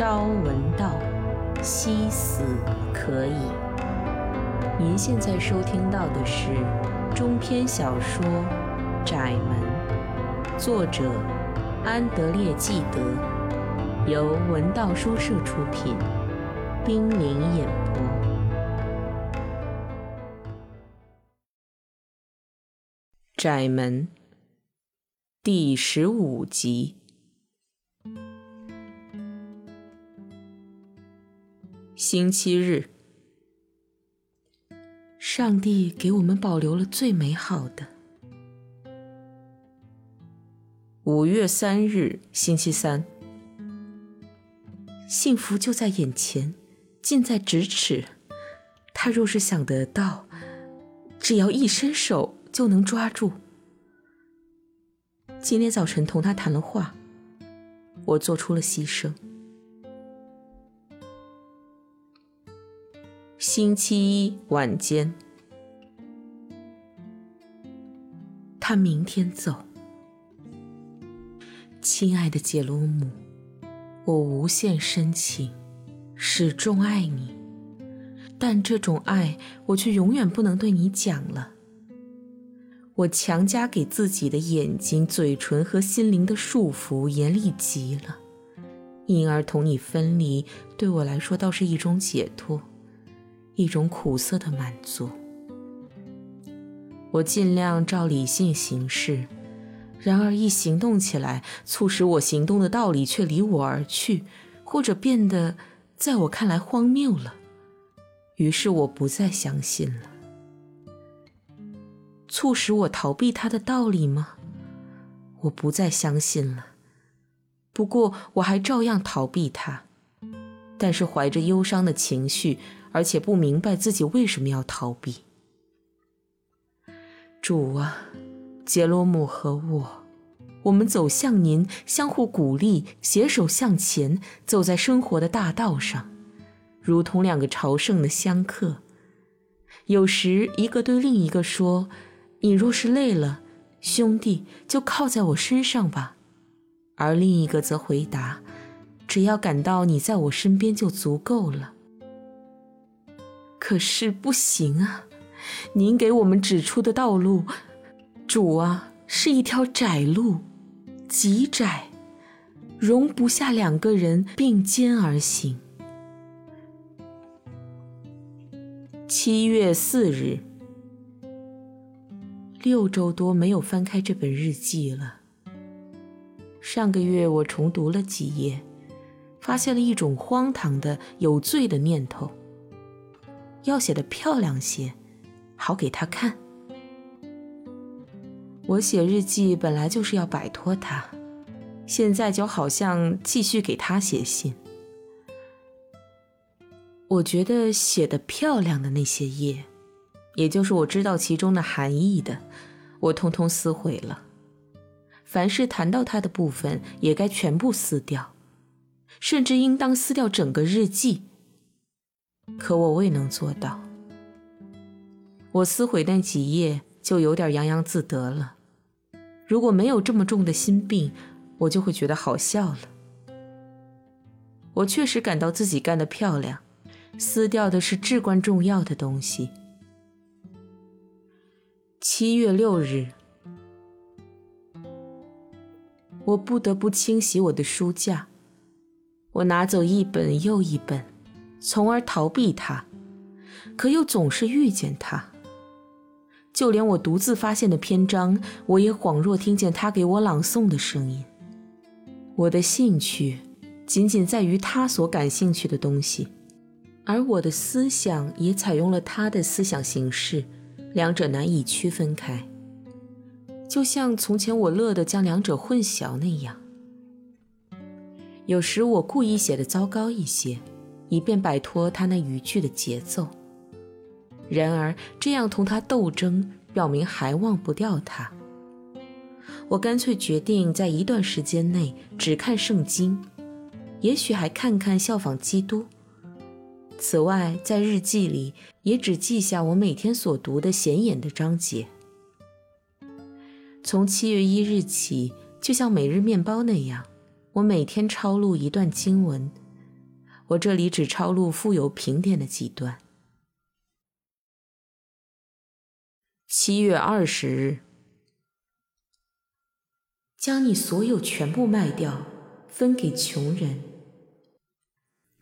朝闻道，夕死可矣。您现在收听到的是中篇小说《窄门》，作者安德烈·纪德，由文道书社出品，冰凌演播，《窄门》第十五集。星期日，上帝给我们保留了最美好的。五月三日，星期三，幸福就在眼前，近在咫尺。他若是想得到，只要一伸手就能抓住。今天早晨同他谈了话，我做出了牺牲。星期一晚间，他明天走。亲爱的杰罗姆，我无限深情，始终爱你，但这种爱我却永远不能对你讲了。我强加给自己的眼睛、嘴唇和心灵的束缚严厉极了，因而同你分离对我来说倒是一种解脱。一种苦涩的满足。我尽量照理性行事，然而一行动起来，促使我行动的道理却离我而去，或者变得在我看来荒谬了。于是我不再相信了。促使我逃避他的道理吗？我不再相信了。不过我还照样逃避他，但是怀着忧伤的情绪。而且不明白自己为什么要逃避。主啊，杰罗姆和我，我们走向您，相互鼓励，携手向前，走在生活的大道上，如同两个朝圣的香客。有时，一个对另一个说：“你若是累了，兄弟，就靠在我身上吧。”而另一个则回答：“只要感到你在我身边就足够了。”可是不行啊！您给我们指出的道路，主啊，是一条窄路，极窄，容不下两个人并肩而行。七月四日，六周多没有翻开这本日记了。上个月我重读了几页，发现了一种荒唐的、有罪的念头。要写的漂亮些，好给他看。我写日记本来就是要摆脱他，现在就好像继续给他写信。我觉得写的漂亮的那些页，也就是我知道其中的含义的，我通通撕毁了。凡是谈到他的部分，也该全部撕掉，甚至应当撕掉整个日记。可我未能做到。我撕毁那几页，就有点洋洋自得了。如果没有这么重的心病，我就会觉得好笑了。我确实感到自己干得漂亮，撕掉的是至关重要的东西。七月六日，我不得不清洗我的书架，我拿走一本又一本。从而逃避他，可又总是遇见他。就连我独自发现的篇章，我也恍若听见他给我朗诵的声音。我的兴趣仅仅在于他所感兴趣的东西，而我的思想也采用了他的思想形式，两者难以区分开。就像从前我乐得将两者混淆那样。有时我故意写的糟糕一些。以便摆脱他那语句的节奏。然而，这样同他斗争，表明还忘不掉他。我干脆决定在一段时间内只看圣经，也许还看看效仿基督。此外，在日记里也只记下我每天所读的显眼的章节。从七月一日起，就像每日面包那样，我每天抄录一段经文。我这里只抄录富有评点的几段。七月二十日，将你所有全部卖掉，分给穷人。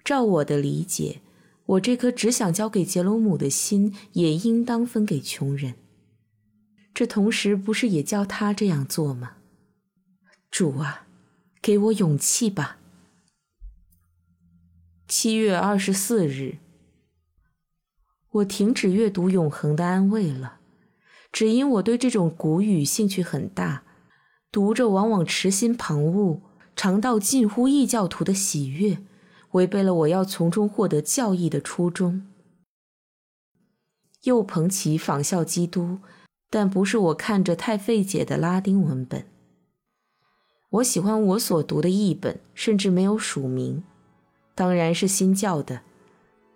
照我的理解，我这颗只想交给杰罗姆的心，也应当分给穷人。这同时不是也叫他这样做吗？主啊，给我勇气吧。七月二十四日，我停止阅读《永恒的安慰》了，只因我对这种古语兴趣很大，读着往往痴心旁骛，尝到近乎异教徒的喜悦，违背了我要从中获得教义的初衷。又捧起仿效基督，但不是我看着太费解的拉丁文本。我喜欢我所读的译本，甚至没有署名。当然是新教的，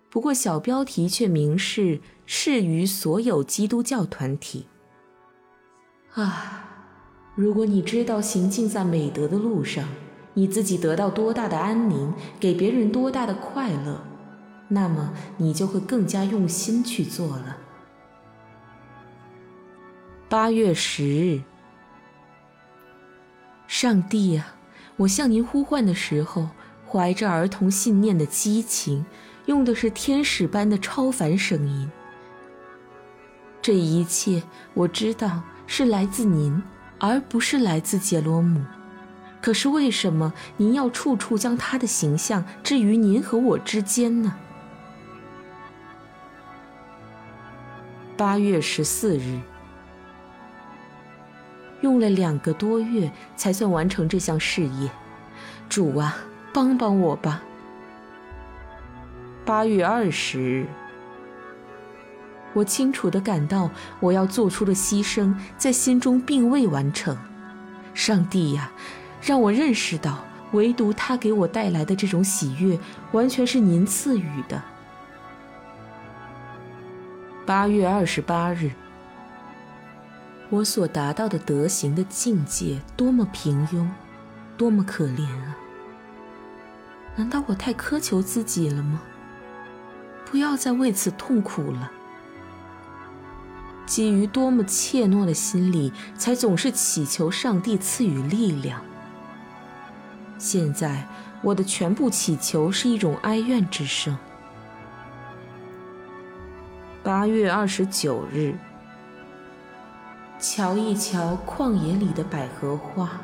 不过小标题却明示适于所有基督教团体。啊，如果你知道行进在美德的路上，你自己得到多大的安宁，给别人多大的快乐，那么你就会更加用心去做了。八月十日，上帝啊，我向您呼唤的时候。怀着儿童信念的激情，用的是天使般的超凡声音。这一切我知道是来自您，而不是来自杰罗姆。可是为什么您要处处将他的形象置于您和我之间呢？八月十四日，用了两个多月才算完成这项事业，主啊！帮帮我吧。八月二十日，我清楚的感到我要做出的牺牲在心中并未完成。上帝呀，让我认识到，唯独他给我带来的这种喜悦，完全是您赐予的。八月二十八日，我所达到的德行的境界多么平庸，多么可怜啊！难道我太苛求自己了吗？不要再为此痛苦了。基于多么怯懦的心理，才总是祈求上帝赐予力量。现在我的全部祈求是一种哀怨之声。八月二十九日，瞧一瞧旷野里的百合花。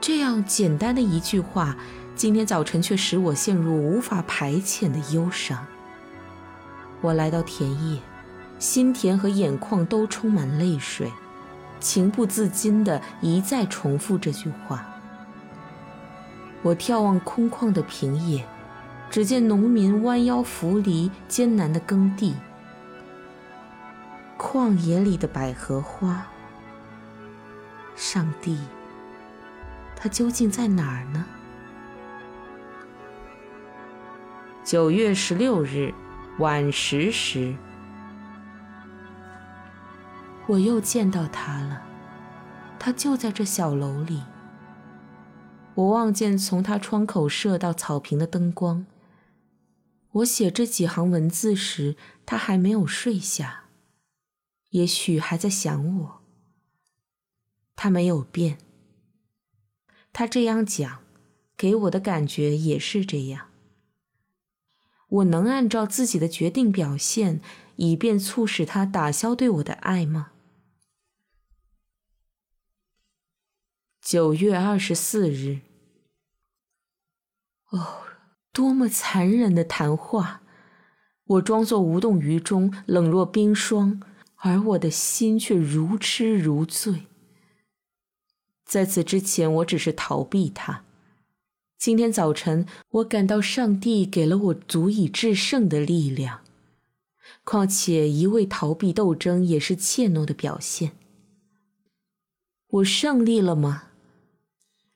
这样简单的一句话。今天早晨却使我陷入无法排遣的忧伤。我来到田野，心田和眼眶都充满泪水，情不自禁地一再重复这句话。我眺望空旷的平野，只见农民弯腰扶犁，艰难地耕地。旷野里的百合花，上帝，它究竟在哪儿呢？九月十六日晚十时，我又见到他了。他就在这小楼里。我望见从他窗口射到草坪的灯光。我写这几行文字时，他还没有睡下，也许还在想我。他没有变。他这样讲，给我的感觉也是这样。我能按照自己的决定表现，以便促使他打消对我的爱吗？九月二十四日。哦，多么残忍的谈话！我装作无动于衷，冷若冰霜，而我的心却如痴如醉。在此之前，我只是逃避他。今天早晨，我感到上帝给了我足以制胜的力量。况且，一味逃避斗争也是怯懦的表现。我胜利了吗？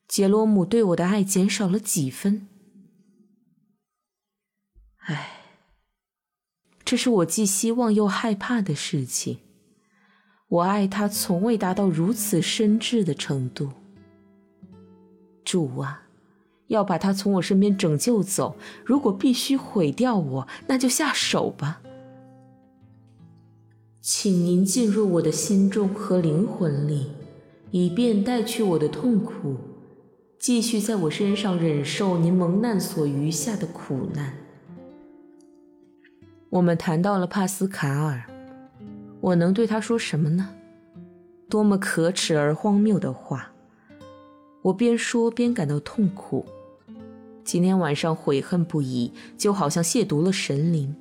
杰罗姆对我的爱减少了几分？唉，这是我既希望又害怕的事情。我爱他，从未达到如此深挚的程度。主啊！要把他从我身边拯救走。如果必须毁掉我，那就下手吧。请您进入我的心中和灵魂里，以便带去我的痛苦，继续在我身上忍受您蒙难所余下的苦难。我们谈到了帕斯卡尔，我能对他说什么呢？多么可耻而荒谬的话！我边说边感到痛苦。今天晚上悔恨不已，就好像亵渎了神灵。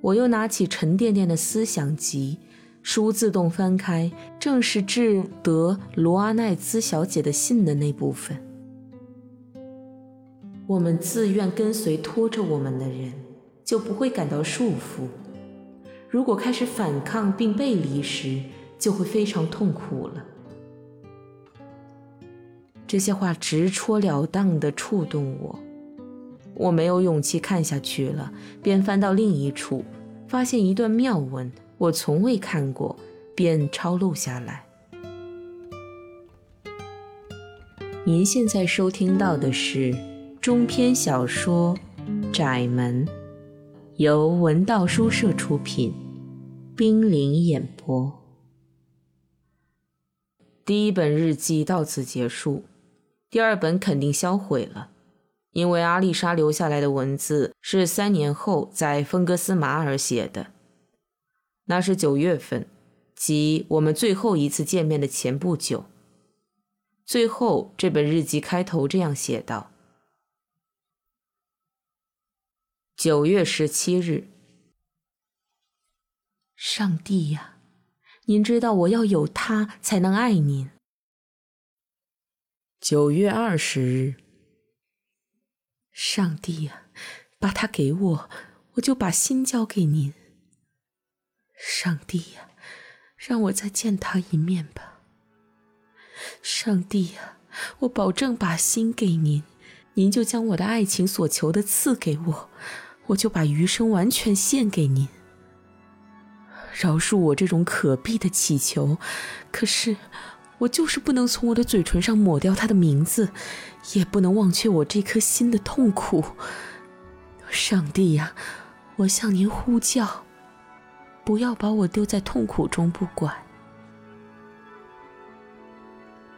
我又拿起沉甸甸的思想集，书自动翻开，正是致德罗阿奈兹小姐的信的那部分。我们自愿跟随拖着我们的人，就不会感到束缚；如果开始反抗并背离时，就会非常痛苦了。这些话直戳了当地触动我。我没有勇气看下去了，便翻到另一处，发现一段妙文，我从未看过，便抄录下来。您现在收听到的是中篇小说《窄门》，由文道书社出品，冰凌演播。第一本日记到此结束，第二本肯定销毁了。因为阿丽莎留下来的文字是三年后在芬格斯马尔写的，那是九月份，即我们最后一次见面的前不久。最后这本日记开头这样写道：“九月十七日，上帝呀，您知道我要有他才能爱您。”九月二十日。上帝呀，把他给我，我就把心交给您。上帝呀，让我再见他一面吧。上帝呀，我保证把心给您，您就将我的爱情所求的赐给我，我就把余生完全献给您。饶恕我这种可悲的祈求，可是。我就是不能从我的嘴唇上抹掉他的名字，也不能忘却我这颗心的痛苦。上帝呀，我向您呼叫，不要把我丢在痛苦中不管。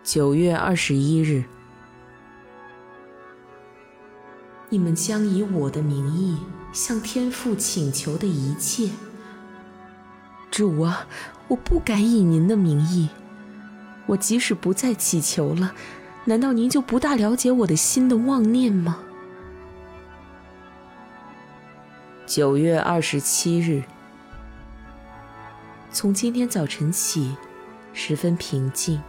九月二十一日，你们将以我的名义向天父请求的一切，主啊，我不敢以您的名义。我即使不再祈求了，难道您就不大了解我的心的妄念吗？九月二十七日，从今天早晨起，十分平静。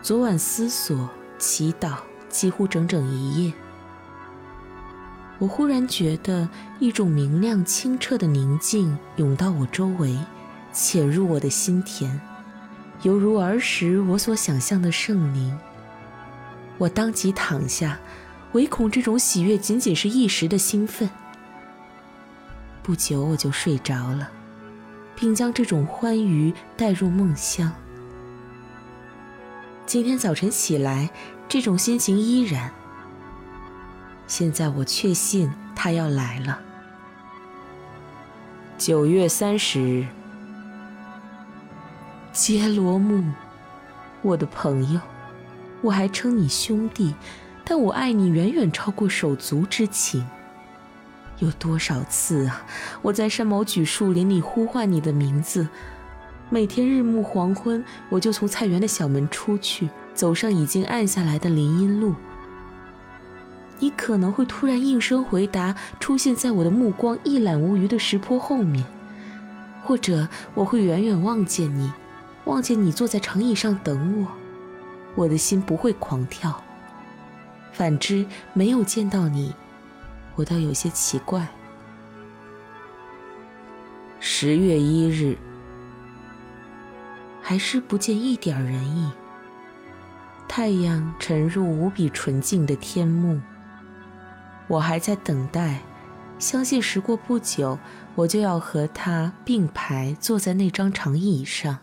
昨晚思索、祈祷，几乎整整一夜。我忽然觉得一种明亮清澈的宁静涌到我周围，潜入我的心田。犹如儿时我所想象的圣灵，我当即躺下，唯恐这种喜悦仅仅是一时的兴奋。不久我就睡着了，并将这种欢愉带入梦乡。今天早晨起来，这种心情依然。现在我确信他要来了。九月三十日。杰罗姆，我的朋友，我还称你兄弟，但我爱你远远超过手足之情。有多少次啊，我在山毛榉树林里呼唤你的名字。每天日暮黄昏，我就从菜园的小门出去，走上已经暗下来的林荫路。你可能会突然应声回答，出现在我的目光一览无余的石坡后面，或者我会远远望见你。望见你坐在长椅上等我，我的心不会狂跳；反之，没有见到你，我倒有些奇怪。十月一日，还是不见一点人影。太阳沉入无比纯净的天幕，我还在等待，相信时过不久，我就要和他并排坐在那张长椅上。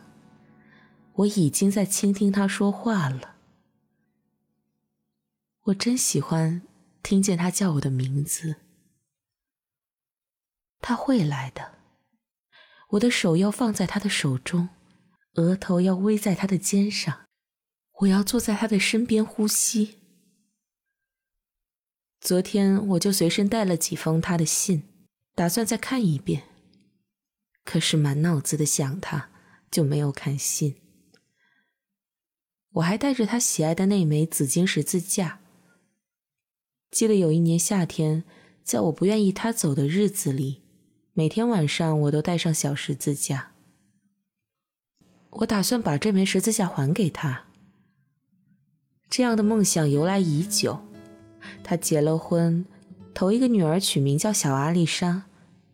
我已经在倾听他说话了。我真喜欢听见他叫我的名字。他会来的。我的手要放在他的手中，额头要偎在他的肩上，我要坐在他的身边呼吸。昨天我就随身带了几封他的信，打算再看一遍。可是满脑子的想他，就没有看信。我还带着他喜爱的那枚紫金十字架。记得有一年夏天，在我不愿意他走的日子里，每天晚上我都带上小十字架。我打算把这枚十字架还给他。这样的梦想由来已久。他结了婚，头一个女儿取名叫小阿丽莎，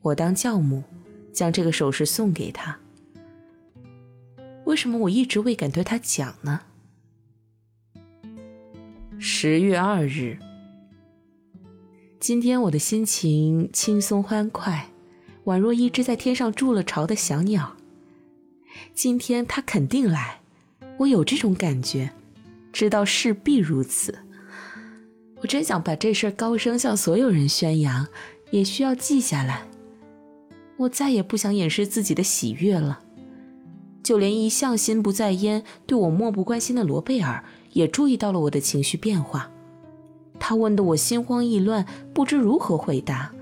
我当教母，将这个首饰送给她。为什么我一直未敢对他讲呢？十月二日，今天我的心情轻松欢快，宛若一只在天上筑了巢的小鸟。今天他肯定来，我有这种感觉，知道势必如此。我真想把这事儿高声向所有人宣扬，也需要记下来。我再也不想掩饰自己的喜悦了。就连一向心不在焉、对我漠不关心的罗贝尔，也注意到了我的情绪变化。他问得我心慌意乱，不知如何回答。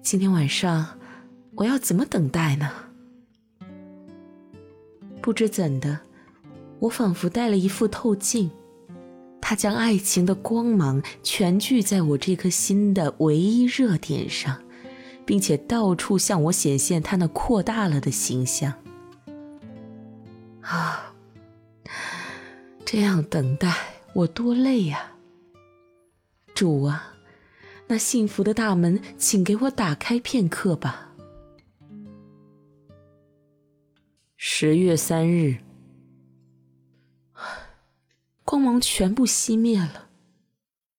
今天晚上我要怎么等待呢？不知怎的，我仿佛带了一副透镜。他将爱情的光芒全聚在我这颗心的唯一热点上，并且到处向我显现他那扩大了的形象。啊，这样等待我多累呀！主啊，那幸福的大门，请给我打开片刻吧。十月三日。光芒全部熄灭了，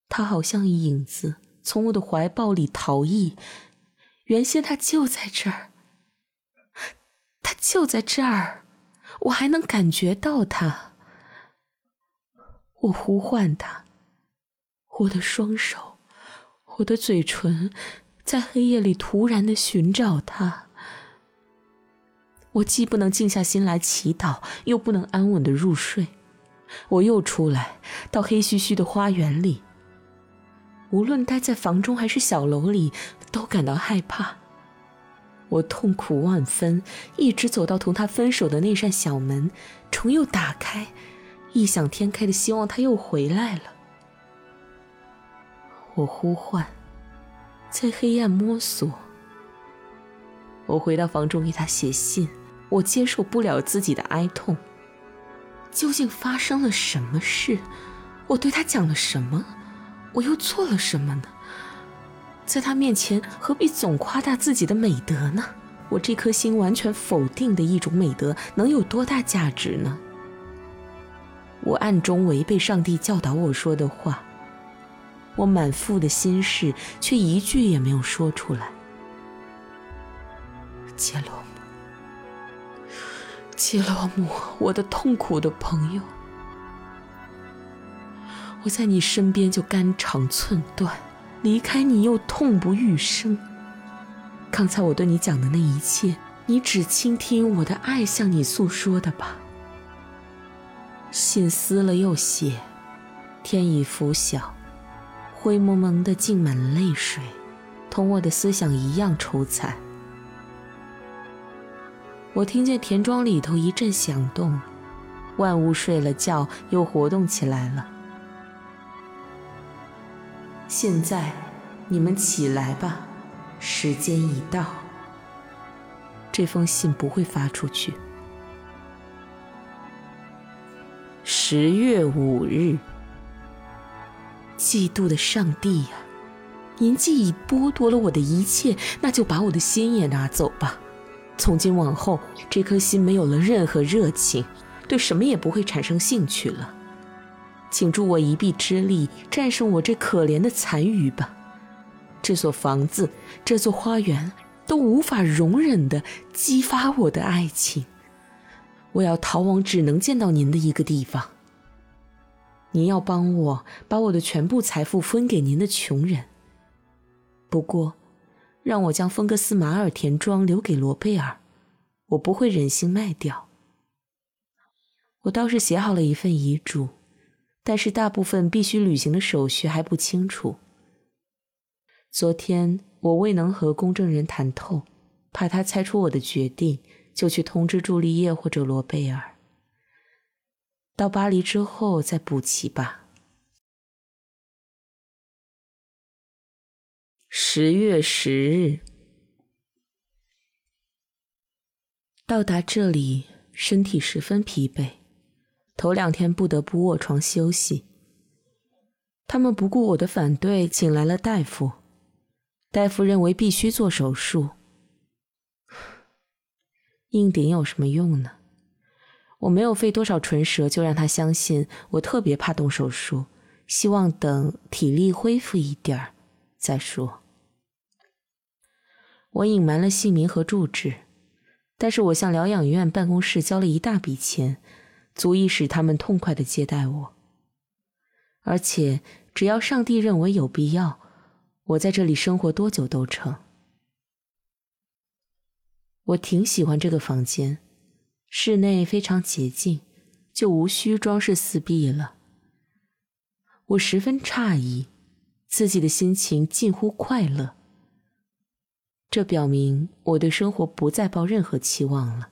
他好像影子从我的怀抱里逃逸。原先他就在这儿，他就在这儿，我还能感觉到他。我呼唤他，我的双手，我的嘴唇，在黑夜里突然的寻找他。我既不能静下心来祈祷，又不能安稳的入睡。我又出来，到黑黢黢的花园里。无论待在房中还是小楼里，都感到害怕。我痛苦万分，一直走到同他分手的那扇小门，重又打开，异想天开的希望他又回来了。我呼唤，在黑暗摸索。我回到房中给他写信，我接受不了自己的哀痛。究竟发生了什么事？我对他讲了什么？我又做了什么呢？在他面前何必总夸大自己的美德呢？我这颗心完全否定的一种美德能有多大价值呢？我暗中违背上帝教导我说的话，我满腹的心事却一句也没有说出来。杰罗。姆，杰罗姆，我的痛苦的朋友，我在你身边就肝肠寸断，离开你又痛不欲生。刚才我对你讲的那一切，你只倾听我的爱向你诉说的吧。信撕了又写，天已拂晓，灰蒙蒙的浸满了泪水，同我的思想一样愁惨。我听见田庄里头一阵响动，万物睡了觉，又活动起来了。现在，你们起来吧，时间已到。这封信不会发出去。十月五日，嫉妒的上帝呀，您既已剥夺了我的一切，那就把我的心也拿走吧。从今往后，这颗心没有了任何热情，对什么也不会产生兴趣了。请助我一臂之力，战胜我这可怜的残余吧。这所房子，这座花园，都无法容忍的激发我的爱情。我要逃往只能见到您的一个地方。您要帮我把我的全部财富分给您的穷人。不过，让我将芬格斯马尔田庄留给罗贝尔，我不会忍心卖掉。我倒是写好了一份遗嘱，但是大部分必须履行的手续还不清楚。昨天我未能和公证人谈透，怕他猜出我的决定，就去通知朱丽叶或者罗贝尔。到巴黎之后再补齐吧。十月十日，到达这里，身体十分疲惫，头两天不得不卧床休息。他们不顾我的反对，请来了大夫。大夫认为必须做手术。硬顶有什么用呢？我没有费多少唇舌，就让他相信我特别怕动手术，希望等体力恢复一点儿再说。我隐瞒了姓名和住址，但是我向疗养院办公室交了一大笔钱，足以使他们痛快的接待我。而且，只要上帝认为有必要，我在这里生活多久都成。我挺喜欢这个房间，室内非常洁净，就无需装饰四壁了。我十分诧异，自己的心情近乎快乐。这表明我对生活不再抱任何期望了，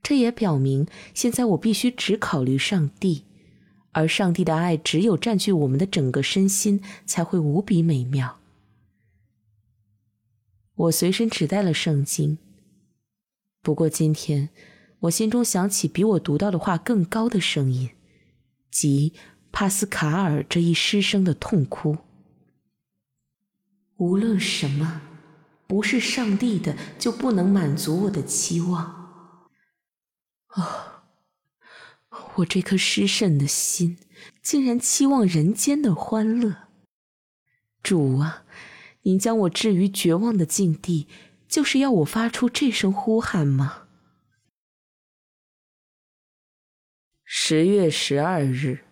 这也表明现在我必须只考虑上帝，而上帝的爱只有占据我们的整个身心，才会无比美妙。我随身只带了圣经，不过今天我心中响起比我读到的话更高的声音，即帕斯卡尔这一师生的痛哭。无论什么。不是上帝的，就不能满足我的期望。哦，我这颗失慎的心，竟然期望人间的欢乐。主啊，您将我置于绝望的境地，就是要我发出这声呼喊吗？十月十二日，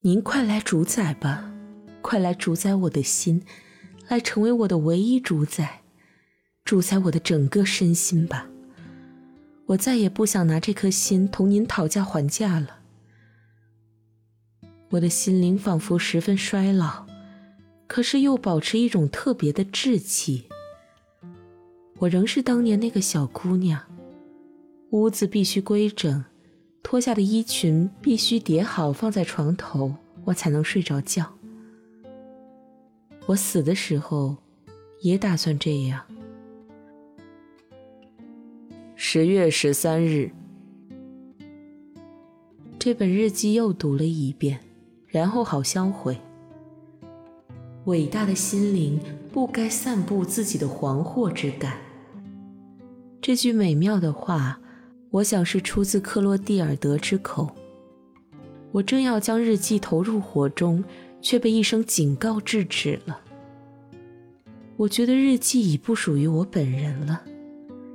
您快来主宰吧，快来主宰我的心。来成为我的唯一主宰，主宰我的整个身心吧。我再也不想拿这颗心同您讨价还价了。我的心灵仿佛十分衰老，可是又保持一种特别的稚气。我仍是当年那个小姑娘，屋子必须规整，脱下的衣裙必须叠好放在床头，我才能睡着觉。我死的时候，也打算这样。十月十三日，这本日记又读了一遍，然后好销毁。伟大的心灵不该散布自己的惶惑之感。这句美妙的话，我想是出自克洛蒂尔德之口。我正要将日记投入火中。却被一声警告制止了。我觉得日记已不属于我本人了，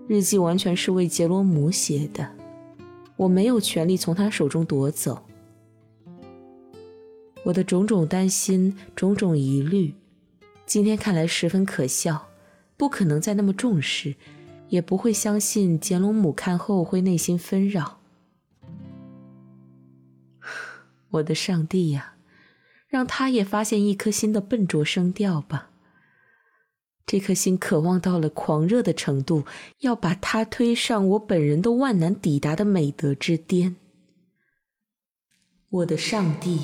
日记完全是为杰罗姆写的，我没有权利从他手中夺走。我的种种担心、种种疑虑，今天看来十分可笑，不可能再那么重视，也不会相信杰隆姆看后会内心纷扰。我的上帝呀！让他也发现一颗心的笨拙声调吧。这颗心渴望到了狂热的程度，要把他推上我本人都万难抵达的美德之巅。我的上帝，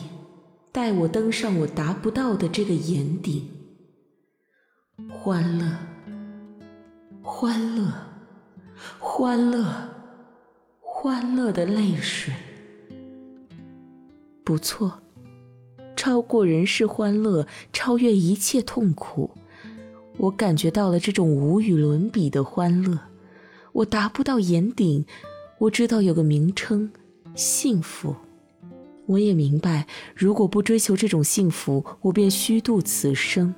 带我登上我达不到的这个岩顶。欢乐，欢乐，欢乐，欢乐的泪水。不错。超过人世欢乐，超越一切痛苦，我感觉到了这种无与伦比的欢乐。我达不到岩顶，我知道有个名称——幸福。我也明白，如果不追求这种幸福，我便虚度此生。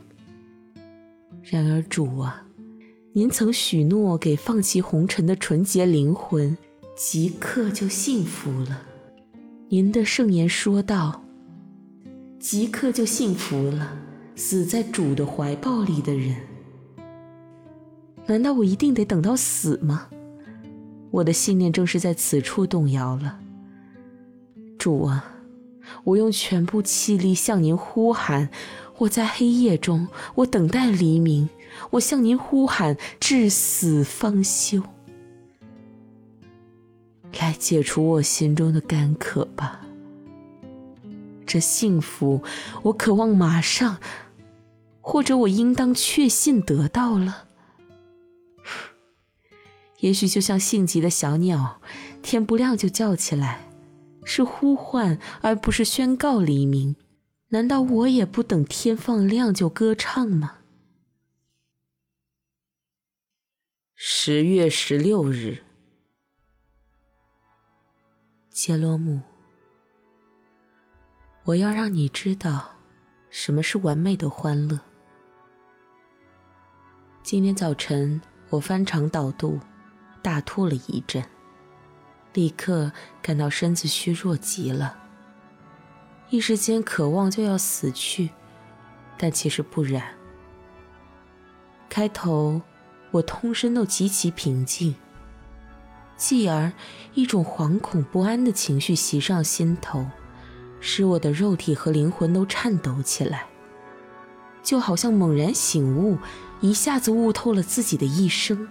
然而，主啊，您曾许诺给放弃红尘的纯洁灵魂，即刻就幸福了。您的圣言说道：“即刻就幸福了，死在主的怀抱里的人。”难道我一定得等到死吗？我的信念正是在此处动摇了。主啊，我用全部气力向您呼喊。我在黑夜中，我等待黎明。我向您呼喊，至死方休。来解除我心中的干渴吧。这幸福，我渴望马上，或者我应当确信得到了。也许就像性急的小鸟，天不亮就叫起来，是呼唤而不是宣告黎明。难道我也不等天放亮就歌唱吗？十月十六日，杰罗姆，我要让你知道什么是完美的欢乐。今天早晨，我翻肠倒肚。大吐了一阵，立刻感到身子虚弱极了，一时间渴望就要死去，但其实不然。开头我通身都极其平静，继而一种惶恐不安的情绪袭上心头，使我的肉体和灵魂都颤抖起来，就好像猛然醒悟，一下子悟透了自己的一生。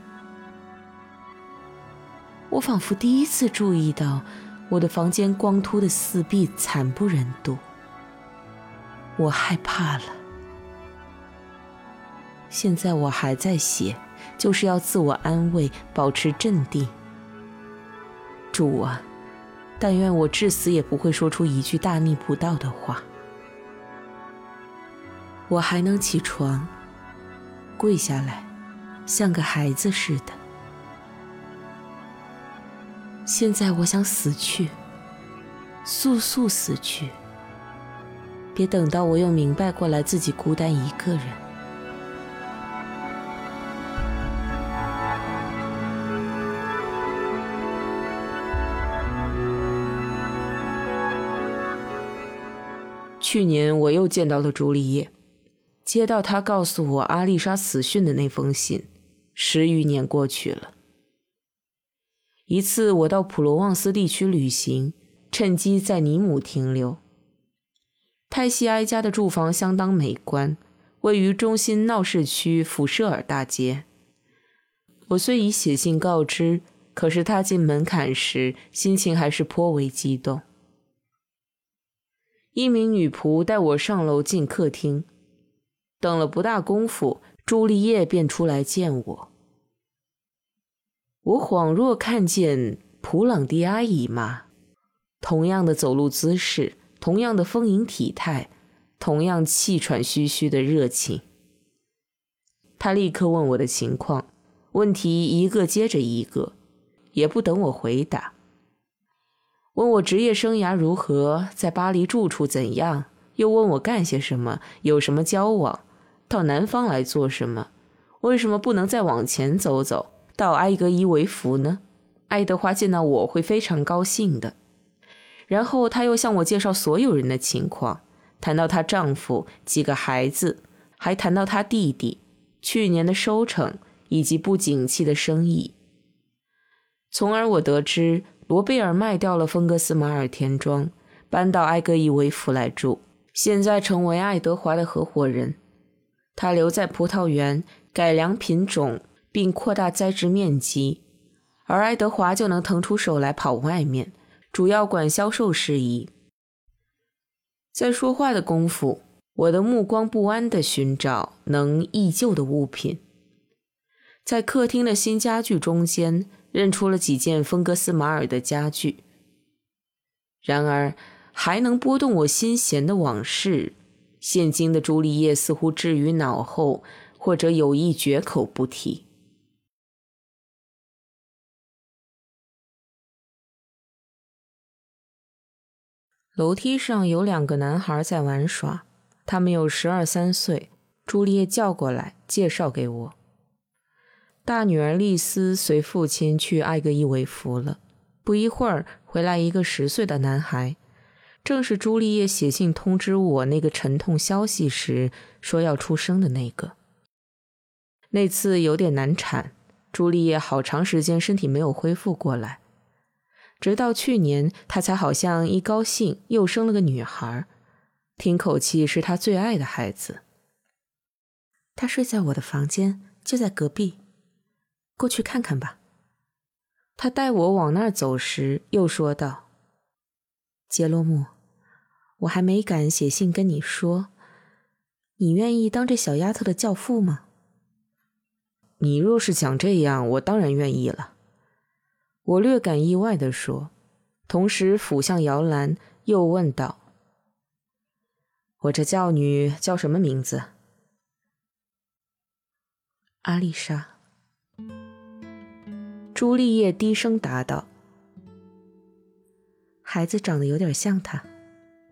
我仿佛第一次注意到，我的房间光秃的四壁惨不忍睹。我害怕了。现在我还在写，就是要自我安慰，保持镇定。主啊，但愿我至死也不会说出一句大逆不道的话。我还能起床，跪下来，像个孩子似的。现在我想死去，速速死去，别等到我又明白过来自己孤单一个人。去年我又见到了朱丽叶，接到她告诉我阿丽莎死讯的那封信，十余年过去了。一次，我到普罗旺斯地区旅行，趁机在尼姆停留。泰西埃家的住房相当美观，位于中心闹市区福舍尔大街。我虽已写信告知，可是踏进门槛时，心情还是颇为激动。一名女仆带我上楼进客厅，等了不大功夫，朱丽叶便出来见我。我恍若看见普朗蒂阿姨妈，同样的走路姿势，同样的丰盈体态，同样气喘吁吁的热情。他立刻问我的情况，问题一个接着一个，也不等我回答。问我职业生涯如何，在巴黎住处怎样，又问我干些什么，有什么交往，到南方来做什么，为什么不能再往前走走？到埃格伊维夫呢？爱德华见到我会非常高兴的。然后他又向我介绍所有人的情况，谈到她丈夫、几个孩子，还谈到他弟弟去年的收成以及不景气的生意。从而我得知，罗贝尔卖掉了芬格斯马尔田庄，搬到埃格伊维夫来住，现在成为爱德华的合伙人。他留在葡萄园，改良品种。并扩大栽植面积，而爱德华就能腾出手来跑外面，主要管销售事宜。在说话的功夫，我的目光不安地寻找能忆旧的物品，在客厅的新家具中间认出了几件芬格斯马尔的家具。然而，还能拨动我心弦的往事，现今的朱丽叶似乎置于脑后，或者有意绝口不提。楼梯上有两个男孩在玩耍，他们有十二三岁。朱丽叶叫过来，介绍给我。大女儿丽丝随父亲去艾格伊维夫了。不一会儿，回来一个十岁的男孩，正是朱丽叶写信通知我那个沉痛消息时说要出生的那个。那次有点难产，朱丽叶好长时间身体没有恢复过来，直到去年，他才好像一高兴又生了个女孩，听口气是他最爱的孩子。他睡在我的房间，就在隔壁，过去看看吧。他带我往那儿走时，又说道：“杰罗姆。”我还没敢写信跟你说，你愿意当这小丫头的教父吗？你若是想这样，我当然愿意了。我略感意外地说，同时俯向摇篮，又问道：“我这教女叫什么名字？”阿丽莎。朱丽叶低声答道：“孩子长得有点像她。”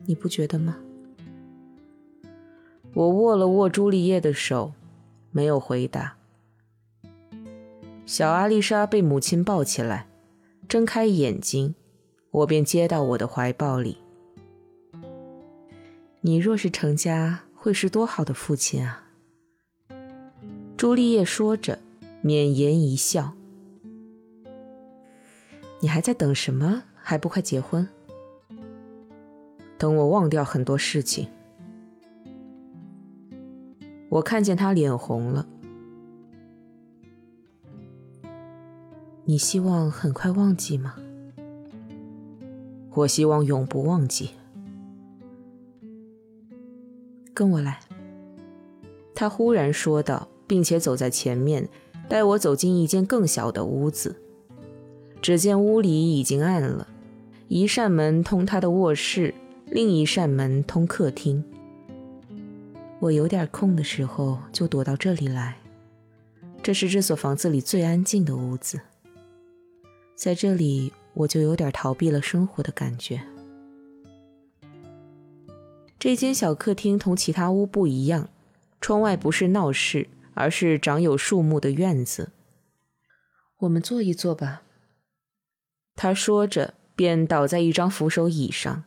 你不觉得吗？我握了握朱丽叶的手，没有回答。小阿丽莎被母亲抱起来，睁开眼睛，我便接到我的怀抱里。你若是成家，会是多好的父亲啊！朱丽叶说着，绵言一笑。你还在等什么？还不快结婚？等我忘掉很多事情，我看见他脸红了。你希望很快忘记吗？我希望永不忘记。跟我来，他忽然说道，并且走在前面，带我走进一间更小的屋子。只见屋里已经暗了，一扇门通他的卧室。另一扇门通客厅。我有点空的时候就躲到这里来。这是这所房子里最安静的屋子。在这里，我就有点逃避了生活的感觉。这间小客厅同其他屋不一样，窗外不是闹市，而是长有树木的院子。我们坐一坐吧。他说着，便倒在一张扶手椅上。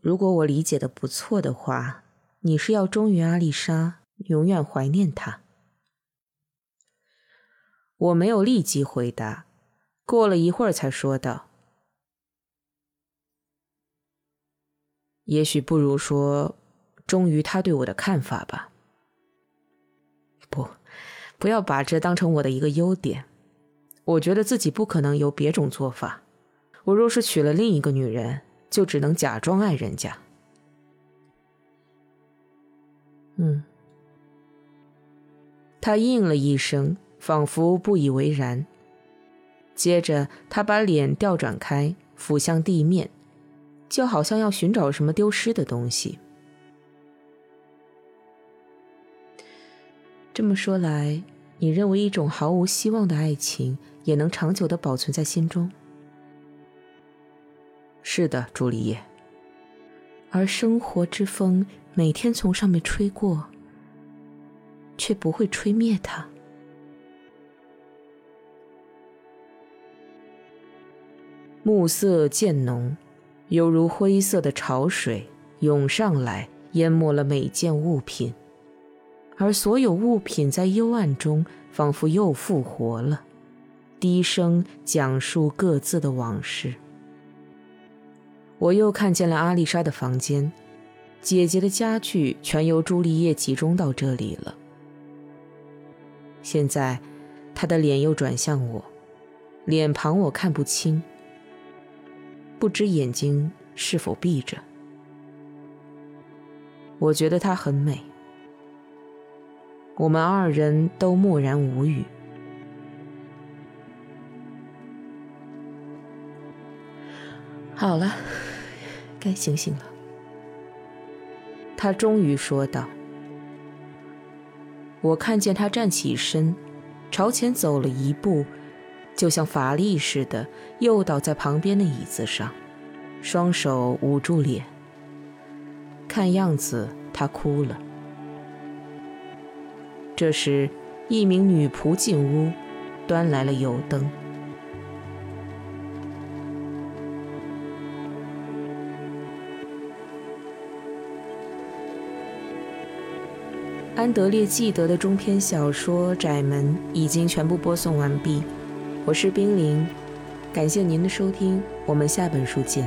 如果我理解的不错的话，你是要忠于阿丽莎，永远怀念她。我没有立即回答，过了一会儿才说道：“也许不如说忠于他对我的看法吧。不，不要把这当成我的一个优点。我觉得自己不可能有别种做法。我若是娶了另一个女人。”就只能假装爱人家。嗯，他应了一声，仿佛不以为然。接着，他把脸调转开，俯向地面，就好像要寻找什么丢失的东西。这么说来，你认为一种毫无希望的爱情也能长久的保存在心中？是的，朱丽叶。而生活之风每天从上面吹过，却不会吹灭它。暮色渐浓，犹如灰色的潮水涌上来，淹没了每件物品，而所有物品在幽暗中仿佛又复活了，低声讲述各自的往事。我又看见了阿丽莎的房间，姐姐的家具全由朱丽叶集中到这里了。现在，她的脸又转向我，脸庞我看不清，不知眼睛是否闭着。我觉得她很美。我们二人都默然无语。好了。该醒醒了，他终于说道。我看见他站起身，朝前走了一步，就像法力似的，又倒在旁边的椅子上，双手捂住脸。看样子他哭了。这时，一名女仆进屋，端来了油灯。安德烈·记得的中篇小说《窄门》已经全部播送完毕。我是冰凌，感谢您的收听，我们下本书见。